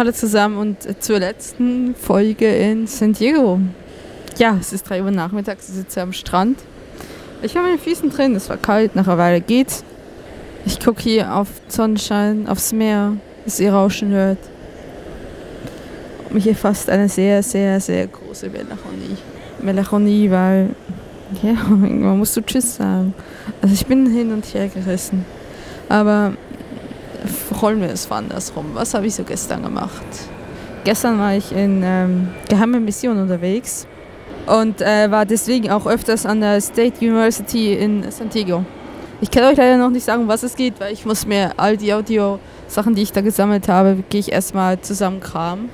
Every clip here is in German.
Hallo zusammen und zur letzten Folge in San Diego. Ja, es ist 3 Uhr nachmittags, ich sitze am Strand. Ich habe meine Füßen drin, es war kalt, nach einer Weile geht's. Ich gucke hier auf Sonnenschein, aufs Meer, das ihr Rauschen hört. Mich erfasst eine sehr, sehr, sehr große Melancholie. Melancholie, weil, ja, man muss so Tschüss sagen. Also ich bin hin und her gerissen. Aber rollen wir es andersrum. Was habe ich so gestern gemacht? Gestern war ich in ähm, geheime Mission unterwegs und äh, war deswegen auch öfters an der State University in Santiago. Ich kann euch leider noch nicht sagen, was es geht, weil ich muss mir all die Audio-Sachen, die ich da gesammelt habe, gehe ich erstmal zusammenkramen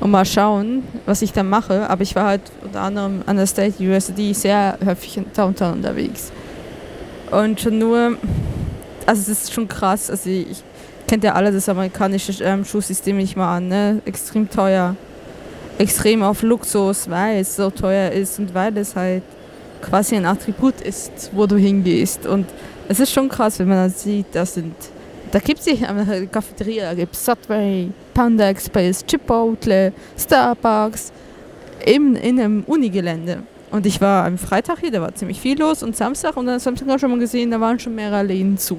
und mal schauen, was ich da mache. Aber ich war halt unter anderem an der State University sehr häufig in Downtown unterwegs. Und schon nur, also es ist schon krass, also ich kennt ja alle das amerikanische ähm, Schulsystem nicht mal an, ne? Extrem teuer. Extrem auf Luxus, weil es so teuer ist und weil es halt quasi ein Attribut ist, wo du hingehst. Und es ist schon krass, wenn man dann sieht, das sind. Da gibt es nicht eine Cafeteria, da gibt es Subway, Panda Express, Chipotle, Starbucks, eben in einem Unigelände. Und ich war am Freitag hier, da war ziemlich viel los und Samstag und dann Samstag auch schon mal gesehen, da waren schon mehrere Läden zu.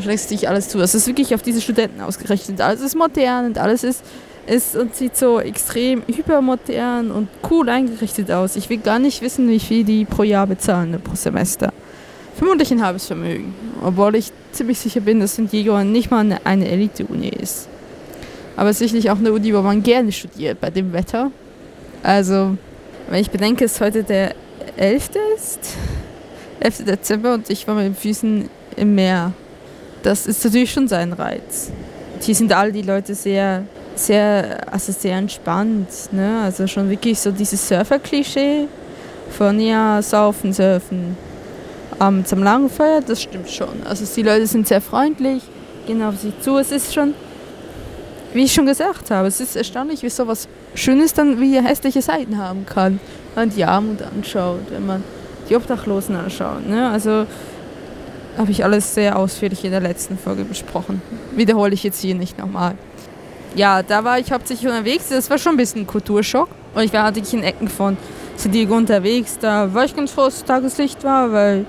Schlägst dich alles zu. Es ist wirklich auf diese Studenten ausgerichtet. Alles ist modern und alles ist, ist und sieht so extrem hypermodern und cool eingerichtet aus. Ich will gar nicht wissen, wie viel die pro Jahr bezahlen pro Semester. Vermutlich ein halbes Vermögen. Obwohl ich ziemlich sicher bin, dass San Diego nicht mal eine, eine Elite-Uni ist. Aber sicherlich auch eine Uni, wo man gerne studiert bei dem Wetter. Also, wenn ich bedenke, dass heute der 11. ist, 11. Dezember und ich war mit den Füßen im Meer das ist natürlich schon sein Reiz. Hier sind alle die Leute sehr, sehr, also sehr entspannt. Ne? Also schon wirklich so dieses Surfer-Klischee von ja, saufen, surfen. Abends am Lagerfeuer, das stimmt schon. Also die Leute sind sehr freundlich, gehen auf sich zu. Es ist schon, wie ich schon gesagt habe, es ist erstaunlich, wie sowas Schönes dann wie hässliche Seiten haben kann. Wenn man die Armut anschaut, wenn man die Obdachlosen anschaut. Ne? Also habe ich alles sehr ausführlich in der letzten Folge besprochen. Wiederhole ich jetzt hier nicht nochmal. Ja, da war ich hauptsächlich unterwegs. Das war schon ein bisschen ein Kulturschock. Und ich war wirklich in Ecken von San Diego unterwegs. Da war ich ganz froh, dass Tageslicht war, weil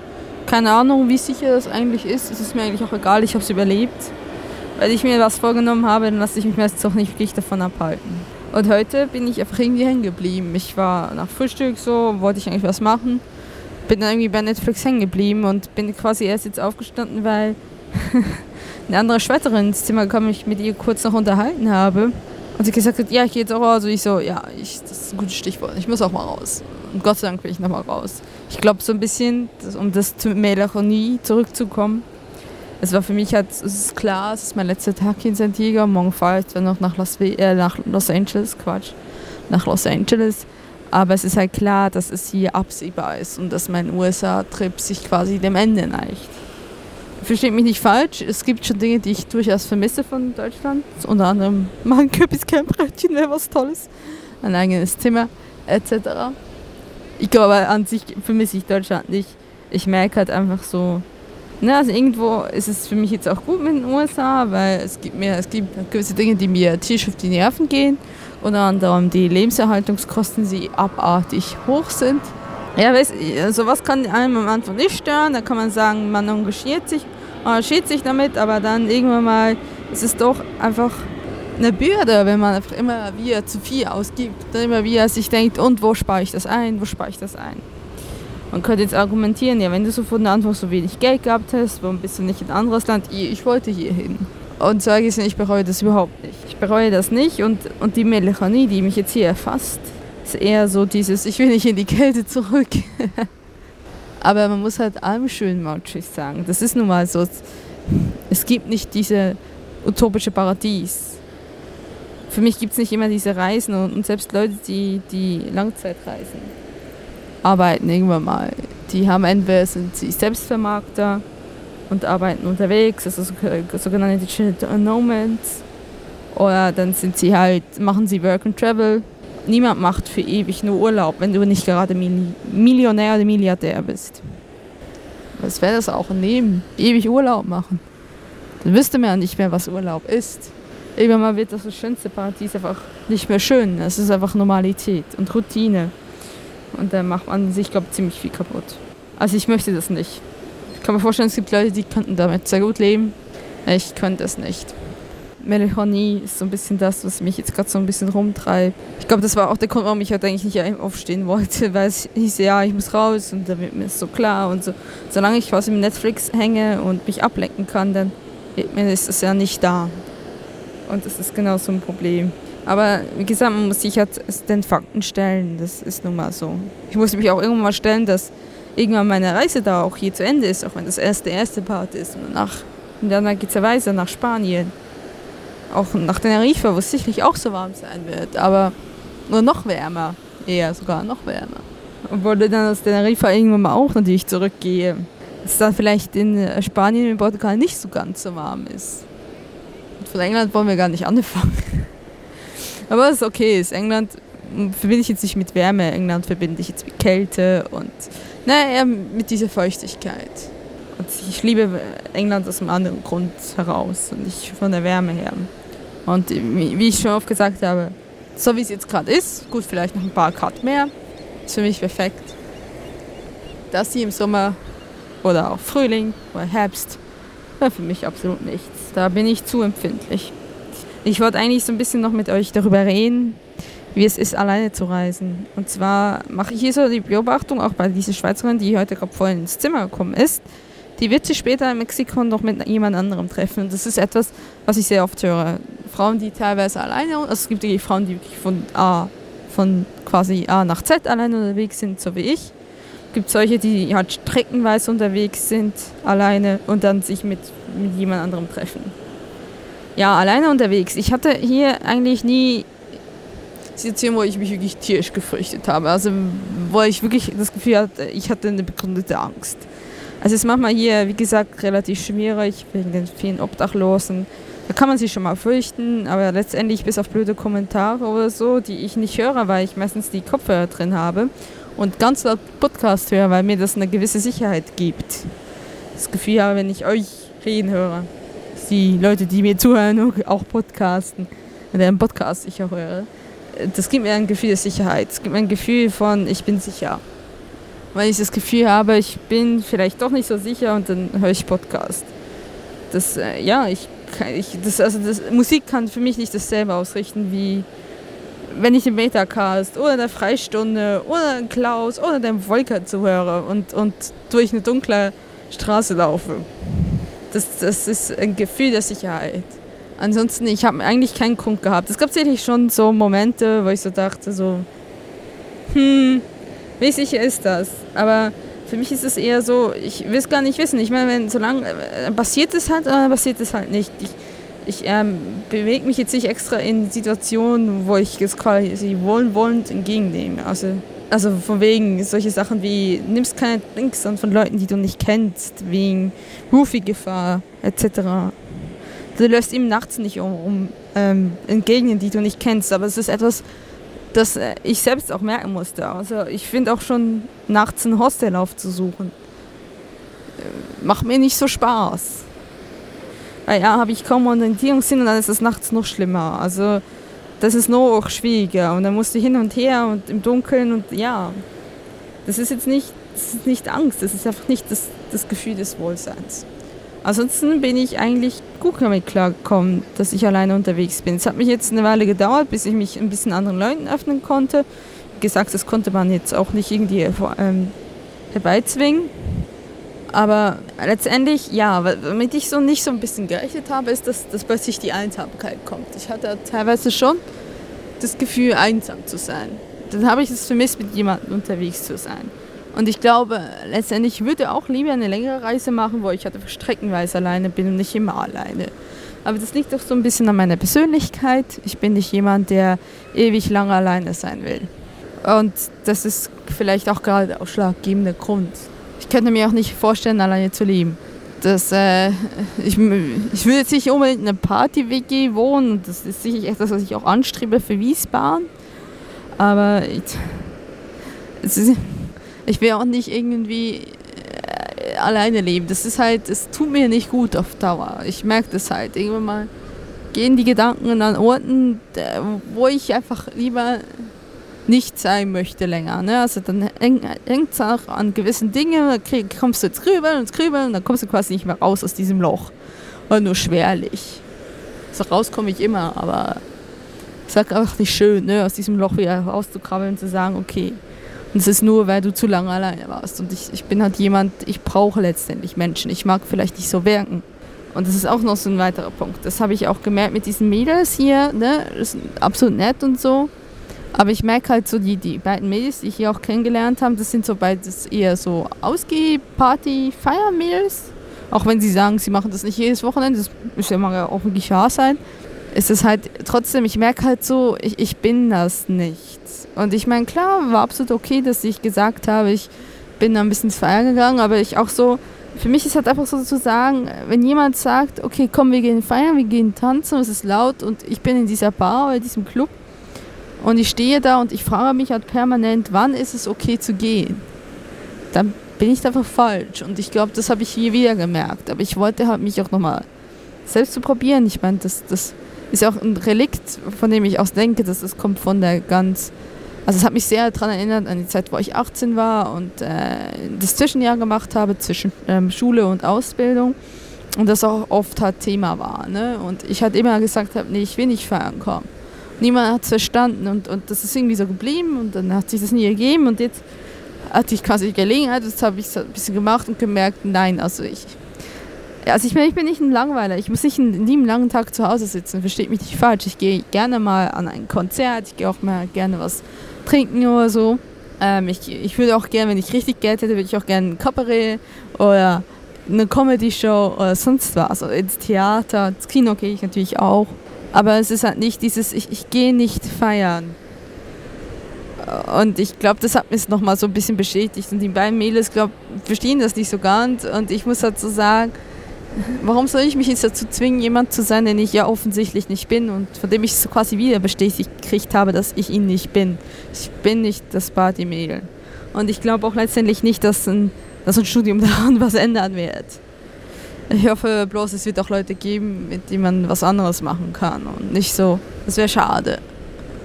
keine Ahnung, wie sicher das eigentlich ist. Es ist mir eigentlich auch egal, ich habe es überlebt. Weil ich mir was vorgenommen habe, dann lasse ich mich meistens auch nicht wirklich davon abhalten. Und heute bin ich einfach irgendwie hängen geblieben. Ich war nach Frühstück so, wollte ich eigentlich was machen bin dann irgendwie bei Netflix hängen geblieben und bin quasi erst jetzt aufgestanden, weil eine andere Schwätterin ins Zimmer kam, ich mit ihr kurz noch unterhalten habe. Und sie gesagt hat, ja, ich gehe jetzt auch raus. Und ich so, ja, ich, das ist ein gutes Stichwort. Ich muss auch mal raus. Und Gott sei Dank will ich nochmal raus. Ich glaube so ein bisschen, dass, um das zu Melancholie zurückzukommen. Es war für mich halt, es ist klar, es ist mein letzter Tag hier in San Diego. Morgen fahre ich dann noch nach Los, äh, nach Los Angeles, Quatsch, nach Los Angeles. Aber es ist halt klar, dass es hier absehbar ist und dass mein USA-Trip sich quasi dem Ende neigt. Versteht mich nicht falsch, es gibt schon Dinge, die ich durchaus vermisse von Deutschland. Unter anderem mein Kürbiscamp-Brettchen wäre was Tolles. Ein eigenes Zimmer, etc. Ich glaube, an sich vermisse ich Deutschland nicht. Ich merke halt einfach so, na, also irgendwo ist es für mich jetzt auch gut mit den USA, weil es gibt mir, es gibt gewisse Dinge, die mir tierisch auf die Nerven gehen unter anderem die Lebenserhaltungskosten, die abartig hoch sind. Ja, weißt, sowas kann einem am Anfang nicht stören, da kann man sagen, man engagiert sich, engagiert sich damit, aber dann irgendwann mal ist es doch einfach eine Bürde, wenn man einfach immer wieder zu viel ausgibt, dann immer wieder sich denkt, und wo spare ich das ein, wo spare ich das ein. Man könnte jetzt argumentieren, ja, wenn du so von der Anfang so wenig Geld gehabt hast, warum bist du nicht in ein anderes Land? Ich wollte hier hin. Und sage ich, ich bereue das überhaupt nicht. Ich bereue das nicht und, und die Melancholie, die mich jetzt hier erfasst, ist eher so dieses, ich will nicht in die Kälte zurück. Aber man muss halt allem schön Mautschig sagen. Das ist nun mal so. Es gibt nicht diese utopische Paradies. Für mich gibt es nicht immer diese Reisen und, und selbst Leute, die, die Langzeitreisen arbeiten irgendwann mal. Die haben entweder sind sie Selbstvermarkter und arbeiten unterwegs, also sogenannte Digital Nomads. Oder dann sind sie halt, machen sie Work and Travel. Niemand macht für ewig nur Urlaub, wenn du nicht gerade Millionär oder Milliardär bist. Was wäre das auch ein Leben? Ewig Urlaub machen. Dann wüsste man ja nicht mehr, was Urlaub ist. irgendwann mal wird das, das schönste Paradies einfach nicht mehr schön. Es ist einfach Normalität und Routine. Und da macht man sich, glaube ich, ziemlich viel kaputt. Also ich möchte das nicht. Ich kann mir vorstellen, es gibt Leute, die könnten damit sehr gut leben. Ich könnte es nicht. Melancholie ist so ein bisschen das, was mich jetzt gerade so ein bisschen rumtreibt. Ich glaube, das war auch der Grund, warum ich heute eigentlich nicht aufstehen wollte, weil es hieß, ja, ich muss raus und dann wird mir so klar und so. Solange ich quasi mit Netflix hänge und mich ablenken kann, dann ist es ja nicht da. Und das ist genau so ein Problem. Aber wie gesagt, man muss sich halt den Fakten stellen. Das ist nun mal so. Ich muss mich auch irgendwann mal stellen, dass irgendwann meine Reise da auch hier zu Ende ist, auch wenn das erste erste Part ist. Und, nach, und geht es ja weiter nach Spanien. Auch nach Tenerife, wo es sicherlich auch so warm sein wird. Aber nur noch wärmer. Eher sogar noch wärmer. Obwohl dann aus Tenerife irgendwann mal auch natürlich zurückgehe. Dass dann vielleicht in Spanien und Portugal nicht so ganz so warm ist. Und von England wollen wir gar nicht anfangen. Aber es ist okay, ist England verbinde ich jetzt nicht mit Wärme, England verbinde ich jetzt mit Kälte und naja, mit dieser Feuchtigkeit. Und ich liebe England aus einem anderen Grund heraus und nicht von der Wärme her. Und wie ich schon oft gesagt habe, so wie es jetzt gerade ist, gut, vielleicht noch ein paar Grad mehr, ist für mich perfekt. Das hier im Sommer oder auch Frühling oder Herbst, war für mich absolut nichts. Da bin ich zu empfindlich. Ich wollte eigentlich so ein bisschen noch mit euch darüber reden, wie es ist, alleine zu reisen. Und zwar mache ich hier so die Beobachtung, auch bei dieser Schweizerin, die heute gerade vorhin ins Zimmer gekommen ist, die wird sich später in Mexiko noch mit jemand anderem treffen. Und das ist etwas, was ich sehr oft höre. Frauen, die teilweise alleine, also es gibt wirklich Frauen, die wirklich von A, von quasi A nach Z alleine unterwegs sind, so wie ich. Es gibt solche, die halt streckenweise unterwegs sind, alleine und dann sich mit, mit jemand anderem treffen ja, alleine unterwegs. Ich hatte hier eigentlich nie Situationen, wo ich mich wirklich tierisch gefürchtet habe. Also wo ich wirklich das Gefühl hatte, ich hatte eine begründete Angst. Also es ist manchmal hier, wie gesagt, relativ schwierig wegen den vielen Obdachlosen. Da kann man sich schon mal fürchten, aber letztendlich bis auf blöde Kommentare oder so, die ich nicht höre, weil ich meistens die Kopfhörer drin habe und ganz laut Podcast höre, weil mir das eine gewisse Sicherheit gibt. Das Gefühl habe, wenn ich euch reden höre die Leute, die mir zuhören, auch podcasten, deren Podcast ich auch höre, das gibt mir ein Gefühl der Sicherheit. Es gibt mir ein Gefühl von, ich bin sicher. Wenn ich das Gefühl habe, ich bin vielleicht doch nicht so sicher und dann höre ich Podcast. Das, äh, ja, ich, ich das, also das, Musik kann für mich nicht dasselbe ausrichten wie wenn ich den Metacast oder der Freistunde oder den Klaus oder den Volker zuhöre und, und durch eine dunkle Straße laufe das, das ist ein Gefühl der Sicherheit. Ansonsten, ich habe eigentlich keinen Grund gehabt. Es gab sicherlich schon so Momente, wo ich so dachte, so, hm, wie sicher ist das? Aber für mich ist es eher so, ich will es gar nicht wissen. Ich meine, wenn solange äh, passiert es halt oder passiert es halt nicht. Ich, ich ähm, bewege mich jetzt nicht extra in Situationen, wo ich es quasi wohlwollend entgegennehme. Also also von wegen solche Sachen wie, nimmst keine Drinks an von Leuten, die du nicht kennst, wegen Rufi-Gefahr etc. Du lässt ihm nachts nicht um, um ähm, entgegnen, die du nicht kennst, aber es ist etwas, das äh, ich selbst auch merken musste. Also ich finde auch schon nachts ein Hostel aufzusuchen, äh, macht mir nicht so Spaß. Weil ja, habe ich kaum Orientierungssinn und dann ist es nachts noch schlimmer. Also das ist noch schwieriger und dann musst du hin und her und im Dunkeln und ja, das ist jetzt nicht, das ist nicht Angst, das ist einfach nicht das, das Gefühl des Wohlseins. Ansonsten bin ich eigentlich gut damit klargekommen, dass ich alleine unterwegs bin. Es hat mich jetzt eine Weile gedauert, bis ich mich ein bisschen anderen Leuten öffnen konnte. Wie gesagt, das konnte man jetzt auch nicht irgendwie ähm, herbeizwingen. Aber letztendlich, ja, womit ich so nicht so ein bisschen gerechnet habe, ist, dass, dass plötzlich die Einsamkeit kommt. Ich hatte teilweise schon das Gefühl, einsam zu sein. Dann habe ich es vermisst, mit jemandem unterwegs zu sein. Und ich glaube, letztendlich würde ich auch lieber eine längere Reise machen, wo ich halt streckenweise alleine bin und nicht immer alleine. Aber das liegt doch so ein bisschen an meiner Persönlichkeit. Ich bin nicht jemand, der ewig lange alleine sein will. Und das ist vielleicht auch gerade der ausschlaggebende Grund, ich könnte mir auch nicht vorstellen, alleine zu leben. Das, äh, ich, ich will jetzt nicht unbedingt in einer Party-WG wohnen. Das ist sicherlich etwas, was ich auch anstrebe für Wiesbaden. Aber ich, ist, ich will auch nicht irgendwie äh, alleine leben. Das ist halt, es tut mir nicht gut auf Dauer. Ich merke das halt. Irgendwann mal gehen die Gedanken an Orten, wo ich einfach lieber nicht sein möchte länger. Ne? Also dann hängt es auch an gewissen Dingen, da kommst du ins Grübeln, ins Grübeln und dann kommst du quasi nicht mehr raus aus diesem Loch. Oder nur schwerlich. So rauskomme ich immer, aber es ist einfach nicht schön, ne? aus diesem Loch wieder rauszukrabbeln und zu sagen, okay. Und es ist nur, weil du zu lange alleine warst. Und ich, ich bin halt jemand, ich brauche letztendlich Menschen. Ich mag vielleicht nicht so wirken. Und das ist auch noch so ein weiterer Punkt. Das habe ich auch gemerkt mit diesen Mädels hier. Ne? Das ist absolut nett und so. Aber ich merke halt so, die, die beiden Mädels, die ich hier auch kennengelernt habe, das sind so beides eher so Ausgeh-Party-Feier-Mädels. Auch wenn sie sagen, sie machen das nicht jedes Wochenende, das muss ja mal auch wirklich wahr sein. Ist es halt trotzdem, ich merke halt so, ich, ich bin das nicht. Und ich meine, klar, war absolut okay, dass ich gesagt habe, ich bin da ein bisschen ins Feiern gegangen, aber ich auch so, für mich ist halt einfach so zu sagen, wenn jemand sagt, okay, komm, wir gehen feiern, wir gehen tanzen, es ist laut und ich bin in dieser Bar oder diesem Club und ich stehe da und ich frage mich halt permanent, wann ist es okay zu gehen? Dann bin ich einfach falsch. Und ich glaube, das habe ich hier wieder gemerkt. Aber ich wollte halt mich auch nochmal selbst zu probieren. Ich meine, das, das ist ja auch ein Relikt, von dem ich auch denke, dass das kommt von der ganz. Also es hat mich sehr daran erinnert an die Zeit, wo ich 18 war und äh, das Zwischenjahr gemacht habe zwischen ähm, Schule und Ausbildung und das auch oft halt Thema war. Ne? Und ich halt immer gesagt habe, nee, ich will nicht feiern kommen niemand hat es verstanden und, und das ist irgendwie so geblieben und dann hat sich das nie ergeben und jetzt hatte ich quasi die Gelegenheit, das habe ich so ein bisschen gemacht und gemerkt, nein, also ich, also ich, meine, ich bin nicht ein Langweiler, ich muss nicht einen, nie einen langen Tag zu Hause sitzen, versteht mich nicht falsch, ich gehe gerne mal an ein Konzert, ich gehe auch mal gerne was trinken oder so. Ähm, ich, ich würde auch gerne, wenn ich richtig Geld hätte, würde ich auch gerne ein Kabarett oder eine Comedy-Show oder sonst was, also ins Theater, ins Kino gehe ich natürlich auch. Aber es ist halt nicht dieses, ich, ich gehe nicht feiern. Und ich glaube, das hat mich nochmal so ein bisschen beschädigt. Und die beiden Mädels, glaube verstehen das nicht so ganz. Und ich muss so sagen, warum soll ich mich jetzt dazu zwingen, jemand zu sein, den ich ja offensichtlich nicht bin und von dem ich so quasi wieder bestätigt gekriegt habe, dass ich ihn nicht bin. Ich bin nicht das Partymädel. Und ich glaube auch letztendlich nicht, dass ein, dass ein Studium daran was ändern wird ich hoffe bloß, es wird auch Leute geben, mit denen man was anderes machen kann und nicht so. Das wäre schade.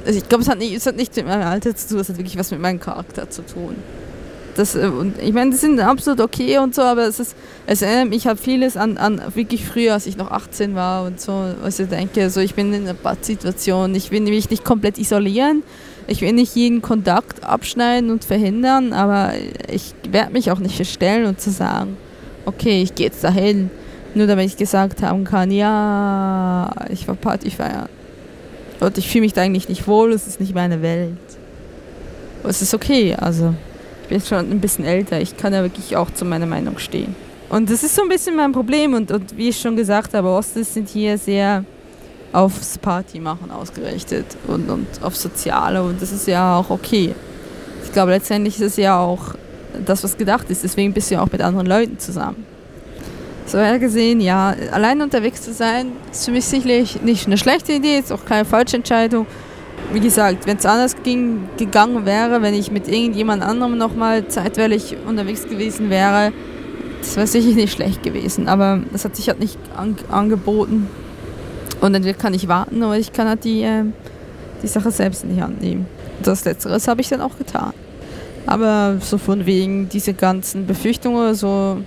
Also ich glaube, es, es hat nicht mit meinem Alter zu tun, es hat wirklich was mit meinem Charakter zu tun. Das, äh, und ich meine, das sind absolut okay und so, aber es ist, es erinnert mich halt vieles an, an wirklich früher, als ich noch 18 war und so, was ich denke, so ich bin in einer Bad-Situation, ich will mich nicht komplett isolieren, ich will nicht jeden Kontakt abschneiden und verhindern, aber ich werde mich auch nicht verstellen und zu sagen, okay, ich gehe jetzt dahin, nur damit ich gesagt haben kann, ja, ich war Party feiern. Und ich fühle mich da eigentlich nicht wohl, es ist nicht meine Welt. Aber es ist okay, also ich bin schon ein bisschen älter, ich kann ja wirklich auch zu meiner Meinung stehen. Und das ist so ein bisschen mein Problem und, und wie ich schon gesagt habe, Ostes sind hier sehr aufs Party machen ausgerichtet und, und auf Soziale und das ist ja auch okay. Ich glaube, letztendlich ist es ja auch das, was gedacht ist. Deswegen bist du ja auch mit anderen Leuten zusammen. So her gesehen, ja, allein unterwegs zu sein, ist für mich sicherlich nicht eine schlechte Idee, ist auch keine falsche Entscheidung. Wie gesagt, wenn es anders ging, gegangen wäre, wenn ich mit irgendjemand anderem nochmal zeitweilig unterwegs gewesen wäre, das wäre sicher nicht schlecht gewesen. Aber das hat sich halt nicht an, angeboten. Und entweder kann ich warten oder ich kann halt die, äh, die Sache selbst in die Hand nehmen. Das Letzteres habe ich dann auch getan. Aber so von wegen diese ganzen Befürchtungen so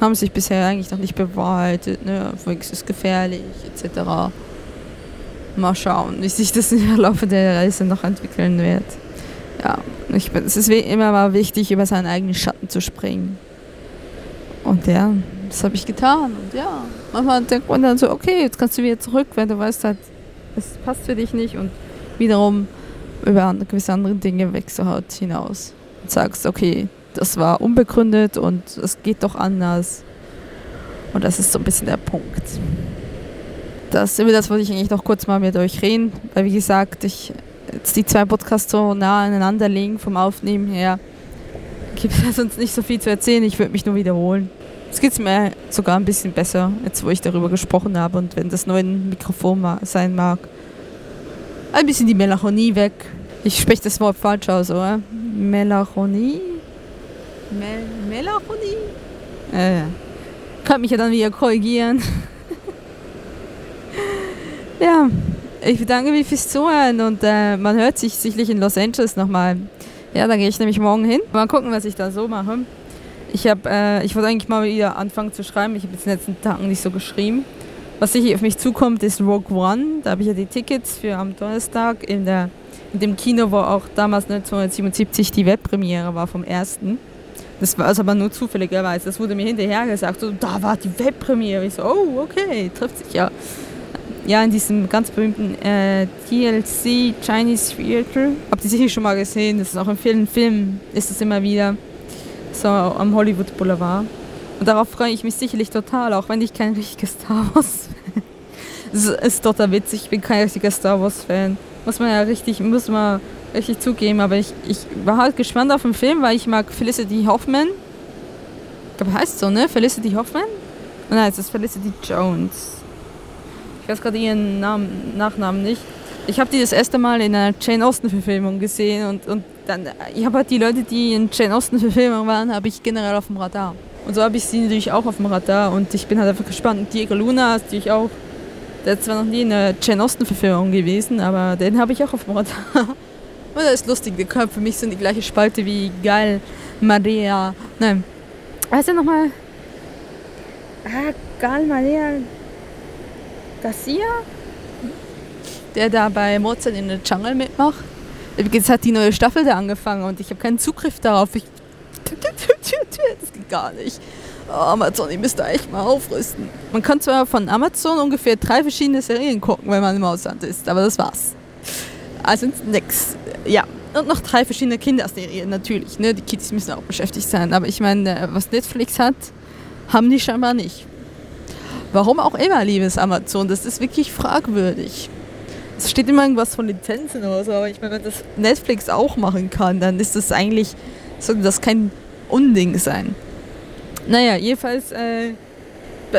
haben sich bisher eigentlich noch nicht bewahrheitet. Ne? Es ist gefährlich etc. Mal schauen, wie sich das im Laufe der Reise noch entwickeln wird. Ja, ich es ist immer mal wichtig, über seinen eigenen Schatten zu springen. Und ja, das habe ich getan. Und ja, manchmal denkt man dann so, okay, jetzt kannst du wieder zurück, wenn du weißt halt, es passt für dich nicht. Und wiederum über gewisse andere Dinge wächst du halt hinaus sagst, okay, das war unbegründet und es geht doch anders. Und das ist so ein bisschen der Punkt. Das, über das wollte ich eigentlich noch kurz mal mit euch reden, weil wie gesagt, ich jetzt die zwei Podcasts so nah aneinander liegen vom Aufnehmen her, gibt es sonst nicht so viel zu erzählen. Ich würde mich nur wiederholen. Es geht mir sogar ein bisschen besser, jetzt wo ich darüber gesprochen habe und wenn das neue Mikrofon sein mag. Ein bisschen die Melancholie weg. Ich spreche das Wort falsch aus, oder? Melancholie? Mel Melancholie? Äh, kann mich ja dann wieder korrigieren. Ja, ich bedanke mich fürs Zuhören und äh, man hört sich sicherlich in Los Angeles nochmal. Ja, da gehe ich nämlich morgen hin. Mal gucken, was ich da so mache. Ich habe, äh, ich wollte eigentlich mal wieder anfangen zu schreiben. Ich habe jetzt in den letzten Tagen nicht so geschrieben. Was sicher auf mich zukommt, ist Rogue One. Da habe ich ja die Tickets für am Donnerstag in, der, in dem Kino, wo auch damals 1977 die Webpremiere war vom ersten. Das war also aber nur zufälligerweise. Das wurde mir hinterher gesagt, so, da war die Webpremiere. Ich so, oh, okay, trifft sich ja. Ja, in diesem ganz berühmten äh, TLC Chinese Theater. Habt ihr sicher schon mal gesehen, das ist auch in vielen Filmen, ist es immer wieder so am Hollywood Boulevard. Und darauf freue ich mich sicherlich total, auch wenn ich kein richtiger Star Wars-Fan Es ist total witzig, ich bin kein richtiger Star Wars-Fan. Muss man ja richtig, muss man richtig zugeben, aber ich, ich war halt gespannt auf den Film, weil ich mag Felicity Hoffman. Ich glaube, heißt so, ne? Felicity Hoffman? Oh nein, es ist Felicity Jones. Ich weiß gerade ihren Namen, Nachnamen nicht. Ich habe die das erste Mal in einer Jane Austen-Verfilmung gesehen und, und dann, ich habe halt die Leute, die in Jane Austen-Verfilmung waren, habe ich generell auf dem Radar. Und so habe ich sie natürlich auch auf dem Radar und ich bin halt einfach gespannt. Diego Luna ist natürlich auch, der ist zwar noch nie in einer Jane Austen-Verfilmung gewesen, aber den habe ich auch auf dem Radar. Und das ist lustig, die können für mich sind die gleiche Spalte wie Geil, Maria, nein, heißt er nochmal? Ah, Gal Maria Garcia? Der da bei Mozart in der Jungle mitmacht. Jetzt hat die neue Staffel da angefangen und ich habe keinen Zugriff darauf. Ich das geht gar nicht. Amazon, ihr müsst da echt mal aufrüsten. Man kann zwar von Amazon ungefähr drei verschiedene Serien gucken, wenn man im Ausland ist, aber das war's. Also nix. Ja. Und noch drei verschiedene Kinderserien, natürlich. Ne? Die Kids müssen auch beschäftigt sein. Aber ich meine, was Netflix hat, haben die scheinbar nicht. Warum auch immer, liebes Amazon, das ist wirklich fragwürdig. Es steht immer irgendwas von Lizenzen oder so, aber ich meine, wenn das Netflix auch machen kann, dann ist das eigentlich, sollte das kein Unding sein. Naja, jedenfalls, äh,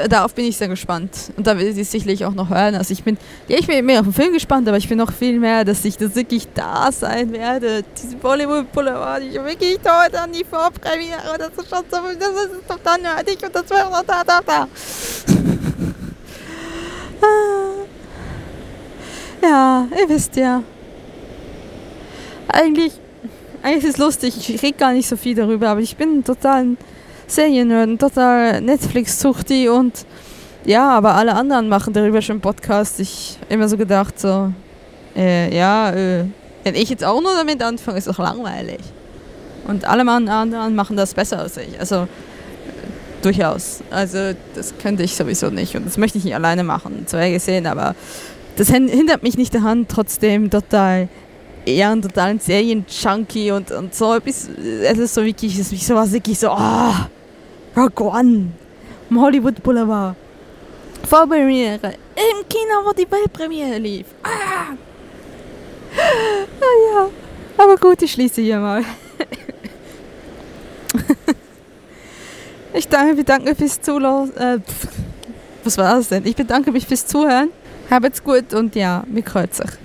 darauf bin ich sehr gespannt. Und da will sie sicherlich auch noch hören. Also ich bin, ja, ich bin mehr auf den Film gespannt, aber ich bin noch viel mehr, dass ich das wirklich da sein werde. Diese Bollywood Boulevard, ich wirklich dort an die Vorpremiere. Das ist schon so, das ist total nerdig und das wäre noch da, da, da. ja, ihr wisst ja. Eigentlich eigentlich ist es lustig, ich rede gar nicht so viel darüber, aber ich bin total Seriennerd, total Netflix-Suchti und ja, aber alle anderen machen darüber schon Podcasts. Ich immer so gedacht, so, äh, ja, äh, wenn ich jetzt auch nur damit anfange, ist doch langweilig. Und alle anderen machen das besser als ich. Also, durchaus. Also, das könnte ich sowieso nicht und das möchte ich nicht alleine machen. Zwei gesehen, aber das hindert mich nicht daran, trotzdem total eher einen totalen Serien-Junkie und, und so etwas. Es ist so wirklich, es ist sowas wirklich so, ah, oh, Rogue One, Hollywood Boulevard. Vorpremiere, im Kino, wo die Weltpremiere lief. Ah. ah ja, aber gut, ich schließe hier mal. ich danke, bedanke fürs Zuhören. Äh, was war das denn? Ich bedanke mich fürs Zuhören. Habt's gut und ja, wir kreuzen.